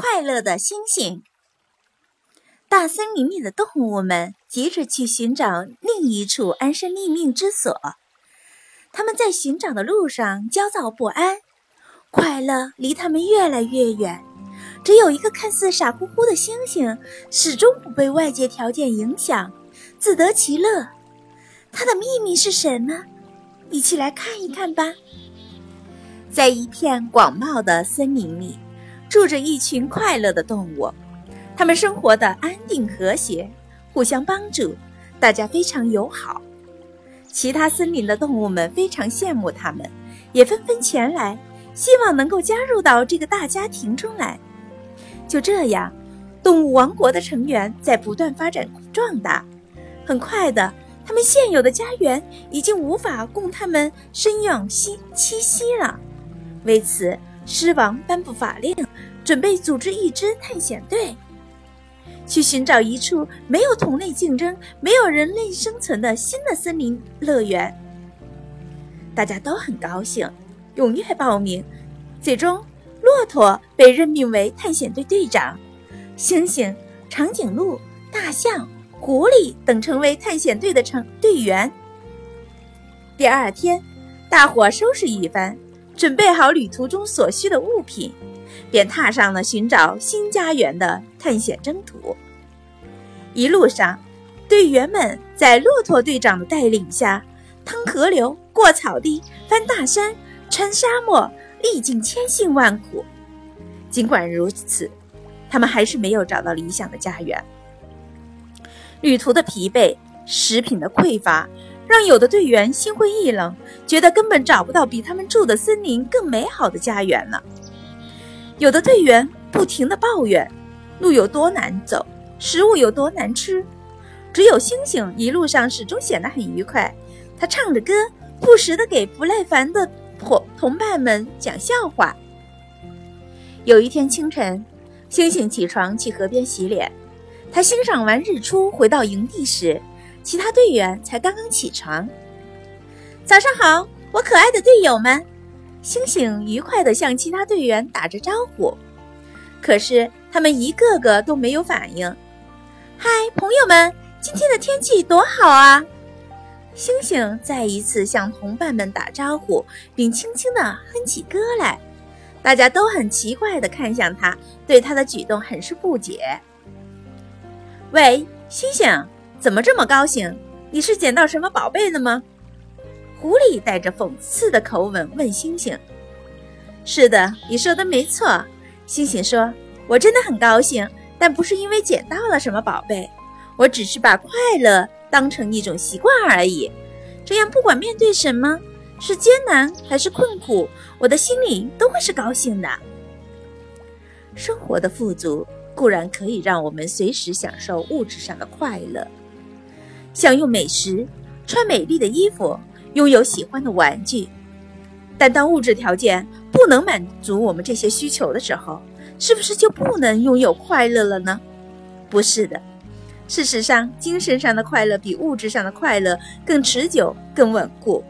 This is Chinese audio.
快乐的星星。大森林里的动物们急着去寻找另一处安身立命之所。他们在寻找的路上焦躁不安，快乐离他们越来越远。只有一个看似傻乎乎的星星，始终不被外界条件影响，自得其乐。它的秘密是什么？一起来看一看吧。在一片广袤的森林里。住着一群快乐的动物，它们生活的安定和谐，互相帮助，大家非常友好。其他森林的动物们非常羡慕它们，也纷纷前来，希望能够加入到这个大家庭中来。就这样，动物王国的成员在不断发展壮大。很快的，他们现有的家园已经无法供他们生养息栖息了。为此，狮王颁布法令。准备组织一支探险队，去寻找一处没有同类竞争、没有人类生存的新的森林乐园。大家都很高兴，踊跃报名。最终，骆驼被任命为探险队队长，猩猩、长颈鹿、大象、狐狸等成为探险队的成队员。第二天，大伙收拾一番，准备好旅途中所需的物品。便踏上了寻找新家园的探险征途。一路上，队员们在骆驼队长的带领下，趟河流、过草地、翻大山、穿沙漠，历尽千辛万苦。尽管如此，他们还是没有找到理想的家园。旅途的疲惫、食品的匮乏，让有的队员心灰意冷，觉得根本找不到比他们住的森林更美好的家园了。有的队员不停地抱怨路有多难走，食物有多难吃，只有星星一路上始终显得很愉快。他唱着歌，不时地给不耐烦的伙同伴们讲笑话。有一天清晨，星星起床去河边洗脸。他欣赏完日出，回到营地时，其他队员才刚刚起床。早上好，我可爱的队友们。星星愉快地向其他队员打着招呼，可是他们一个个都没有反应。嗨，朋友们，今天的天气多好啊！星星再一次向同伴们打招呼，并轻轻地哼起歌来。大家都很奇怪地看向他，对他的举动很是不解。喂，星星，怎么这么高兴？你是捡到什么宝贝了吗？狐狸带着讽刺的口吻问星星：“是的，你说的没错。”星星说：“我真的很高兴，但不是因为捡到了什么宝贝，我只是把快乐当成一种习惯而已。这样，不管面对什么是艰难还是困苦，我的心里都会是高兴的。生活的富足固然可以让我们随时享受物质上的快乐，享用美食，穿美丽的衣服。”拥有喜欢的玩具，但当物质条件不能满足我们这些需求的时候，是不是就不能拥有快乐了呢？不是的，事实上，精神上的快乐比物质上的快乐更持久、更稳固。